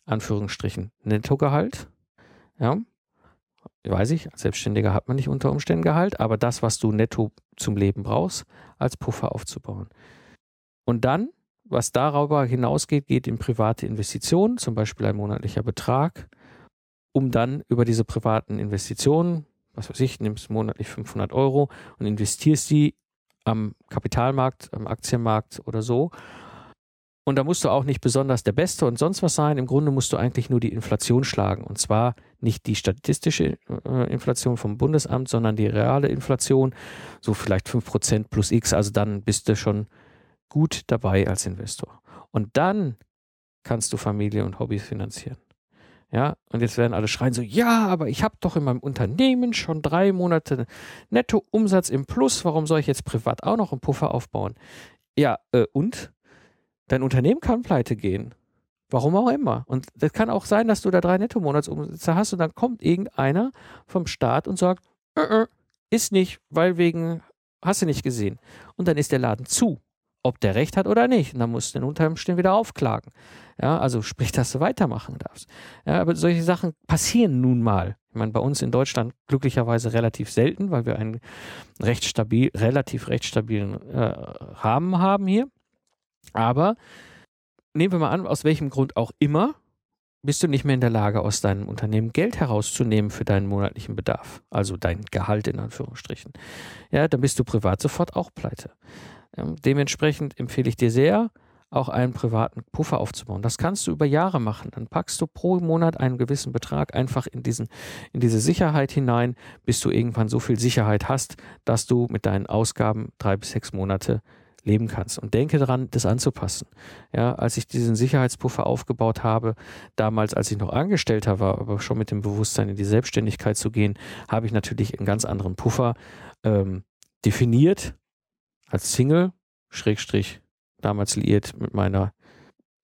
Anführungsstrichen, Nettogehalt. Ja, weiß ich, als Selbstständiger hat man nicht unter Umständen Gehalt, aber das, was du netto zum Leben brauchst, als Puffer aufzubauen. Und dann, was darüber hinausgeht, geht in private Investitionen, zum Beispiel ein monatlicher Betrag, um dann über diese privaten Investitionen, was weiß ich, nimmst monatlich 500 Euro und investierst die am Kapitalmarkt, am Aktienmarkt oder so und da musst du auch nicht besonders der Beste und sonst was sein. Im Grunde musst du eigentlich nur die Inflation schlagen. Und zwar nicht die statistische äh, Inflation vom Bundesamt, sondern die reale Inflation. So vielleicht 5% plus X. Also dann bist du schon gut dabei als Investor. Und dann kannst du Familie und Hobbys finanzieren. Ja, und jetzt werden alle schreien so, ja, aber ich habe doch in meinem Unternehmen schon drei Monate Nettoumsatz im Plus. Warum soll ich jetzt privat auch noch einen Puffer aufbauen? Ja, äh, und dein Unternehmen kann pleite gehen. Warum auch immer. Und das kann auch sein, dass du da drei Netto-Monatsumsätze hast und dann kommt irgendeiner vom Staat und sagt, äh, äh, ist nicht, weil wegen, hast du nicht gesehen. Und dann ist der Laden zu, ob der Recht hat oder nicht. Und dann musst du den unter Umständen wieder aufklagen. Ja, also sprich, dass du weitermachen darfst. Ja, aber solche Sachen passieren nun mal. Ich meine, bei uns in Deutschland glücklicherweise relativ selten, weil wir einen recht stabil, relativ recht stabilen äh, Rahmen haben hier. Aber nehmen wir mal an, aus welchem Grund auch immer, bist du nicht mehr in der Lage, aus deinem Unternehmen Geld herauszunehmen für deinen monatlichen Bedarf, also dein Gehalt in Anführungsstrichen. Ja, dann bist du privat sofort auch pleite. Ähm, dementsprechend empfehle ich dir sehr, auch einen privaten Puffer aufzubauen. Das kannst du über Jahre machen. Dann packst du pro Monat einen gewissen Betrag einfach in, diesen, in diese Sicherheit hinein, bis du irgendwann so viel Sicherheit hast, dass du mit deinen Ausgaben drei bis sechs Monate leben kannst. Und denke daran, das anzupassen. Ja, als ich diesen Sicherheitspuffer aufgebaut habe, damals, als ich noch Angestellter war, aber schon mit dem Bewusstsein in die Selbstständigkeit zu gehen, habe ich natürlich einen ganz anderen Puffer ähm, definiert als Single, Schrägstrich, damals liiert mit meiner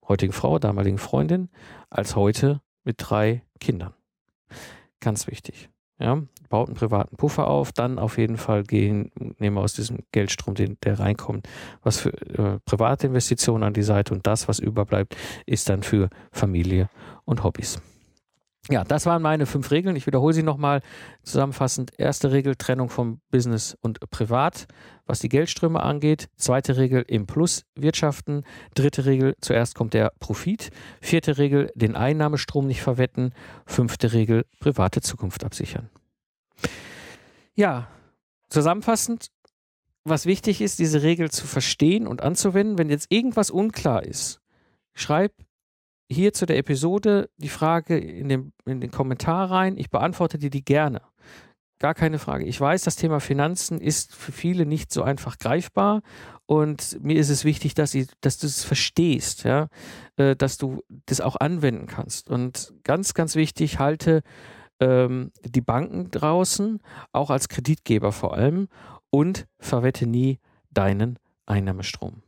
heutigen Frau, damaligen Freundin, als heute mit drei Kindern. Ganz wichtig. Ja, baut einen privaten Puffer auf, dann auf jeden Fall gehen, nehmen wir aus diesem Geldstrom, den, der reinkommt, was für äh, private Investitionen an die Seite und das, was überbleibt, ist dann für Familie und Hobbys. Ja, das waren meine fünf Regeln. Ich wiederhole sie nochmal zusammenfassend. Erste Regel, Trennung vom Business und Privat, was die Geldströme angeht. Zweite Regel, im Plus wirtschaften. Dritte Regel, zuerst kommt der Profit. Vierte Regel, den Einnahmestrom nicht verwetten. Fünfte Regel, private Zukunft absichern. Ja, zusammenfassend, was wichtig ist, diese Regel zu verstehen und anzuwenden. Wenn jetzt irgendwas unklar ist, schreib hier zu der Episode die Frage in, dem, in den Kommentar rein. Ich beantworte dir die gerne. Gar keine Frage. Ich weiß, das Thema Finanzen ist für viele nicht so einfach greifbar und mir ist es wichtig, dass, ich, dass du es verstehst, ja, äh, dass du das auch anwenden kannst. Und ganz, ganz wichtig, halte ähm, die Banken draußen, auch als Kreditgeber vor allem, und verwette nie deinen Einnahmestrom.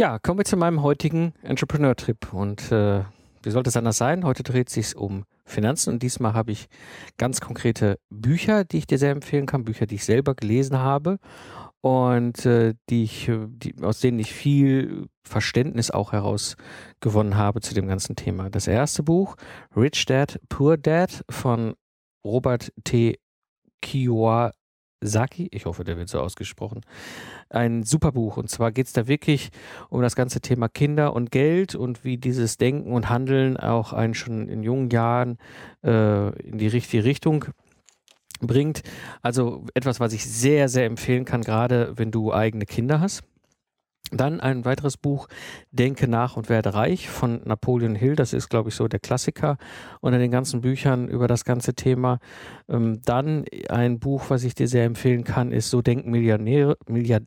Ja, kommen wir zu meinem heutigen Entrepreneur-Trip. Und äh, wie sollte es anders sein? Heute dreht sich um Finanzen und diesmal habe ich ganz konkrete Bücher, die ich dir sehr empfehlen kann, Bücher, die ich selber gelesen habe und äh, die ich, die, aus denen ich viel Verständnis auch herausgewonnen habe zu dem ganzen Thema. Das erste Buch, Rich Dad, Poor Dad von Robert T. Kiyosaki, Saki, ich hoffe, der wird so ausgesprochen, ein super Buch. Und zwar geht es da wirklich um das ganze Thema Kinder und Geld und wie dieses Denken und Handeln auch einen schon in jungen Jahren äh, in die richtige Richtung bringt. Also etwas, was ich sehr, sehr empfehlen kann, gerade wenn du eigene Kinder hast. Dann ein weiteres Buch, Denke nach und werde reich von Napoleon Hill. Das ist, glaube ich, so der Klassiker unter den ganzen Büchern über das ganze Thema. Ähm, dann ein Buch, was ich dir sehr empfehlen kann, ist So denken Millionäre, Milliard,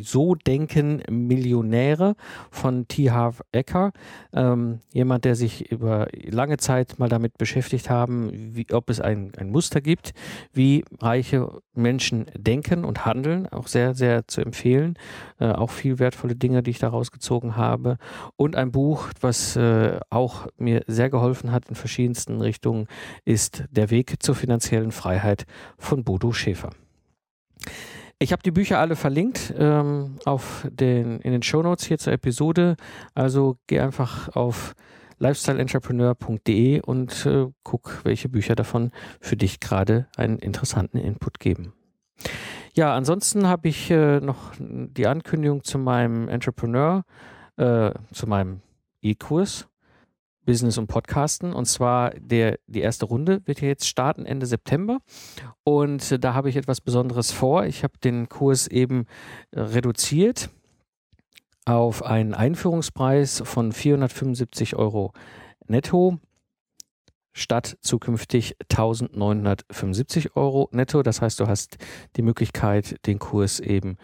So denken Millionäre von T. Harv Ecker. Ähm, jemand, der sich über lange Zeit mal damit beschäftigt haben, wie, ob es ein, ein Muster gibt, wie reiche Menschen denken und handeln. Auch sehr, sehr zu empfehlen. Äh, auch viel wert wertvolle Dinge, die ich daraus gezogen habe. Und ein Buch, was äh, auch mir sehr geholfen hat in verschiedensten Richtungen, ist Der Weg zur finanziellen Freiheit von Bodo Schäfer. Ich habe die Bücher alle verlinkt ähm, auf den, in den Show Notes hier zur Episode. Also geh einfach auf lifestyleentrepreneur.de und äh, guck, welche Bücher davon für dich gerade einen interessanten Input geben. Ja, ansonsten habe ich äh, noch die Ankündigung zu meinem Entrepreneur, äh, zu meinem E-Kurs Business und Podcasten. Und zwar der, die erste Runde wird ja jetzt starten Ende September. Und äh, da habe ich etwas Besonderes vor. Ich habe den Kurs eben äh, reduziert auf einen Einführungspreis von 475 Euro netto statt zukünftig 1975 Euro netto. Das heißt, du hast die Möglichkeit, den Kurs eben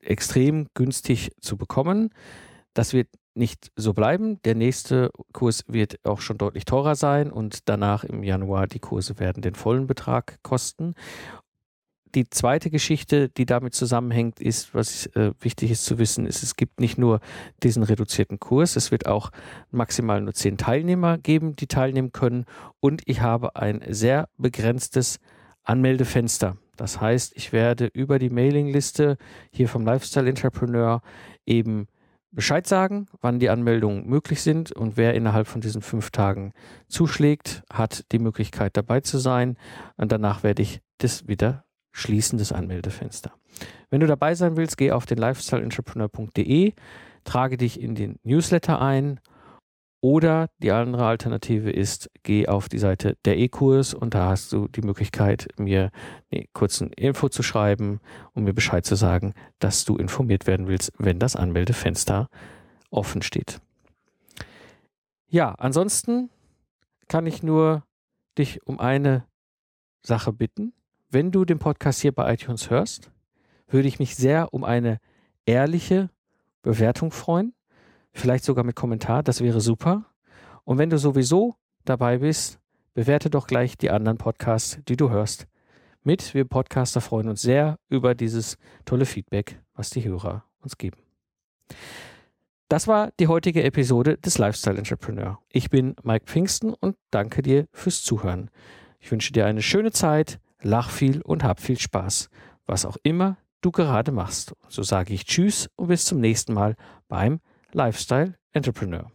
extrem günstig zu bekommen. Das wird nicht so bleiben. Der nächste Kurs wird auch schon deutlich teurer sein und danach im Januar die Kurse werden den vollen Betrag kosten. die zweite Geschichte, die damit zusammenhängt, ist, was äh, wichtig ist zu wissen, ist, es gibt nicht nur diesen reduzierten Kurs, es wird auch maximal nur zehn Teilnehmer geben, die teilnehmen können. Und ich habe ein sehr begrenztes Anmeldefenster. Das heißt, ich werde über die Mailingliste hier vom Lifestyle Entrepreneur eben Bescheid sagen, wann die Anmeldungen möglich sind und wer innerhalb von diesen fünf Tagen zuschlägt, hat die Möglichkeit dabei zu sein. Und danach werde ich das wieder schließen, das Anmeldefenster. Wenn du dabei sein willst, geh auf den lifestyleentrepreneur.de, trage dich in den Newsletter ein oder die andere Alternative ist, geh auf die Seite der E-Kurs und da hast du die Möglichkeit, mir eine kurze Info zu schreiben und mir Bescheid zu sagen, dass du informiert werden willst, wenn das Anmeldefenster offen steht. Ja, ansonsten kann ich nur dich um eine Sache bitten. Wenn du den Podcast hier bei iTunes hörst, würde ich mich sehr um eine ehrliche Bewertung freuen vielleicht sogar mit Kommentar, das wäre super. Und wenn du sowieso dabei bist, bewerte doch gleich die anderen Podcasts, die du hörst. Mit, wir Podcaster freuen uns sehr über dieses tolle Feedback, was die Hörer uns geben. Das war die heutige Episode des Lifestyle Entrepreneur. Ich bin Mike Pfingsten und danke dir fürs Zuhören. Ich wünsche dir eine schöne Zeit, lach viel und hab viel Spaß, was auch immer du gerade machst. So sage ich Tschüss und bis zum nächsten Mal beim lifestyle entrepreneur.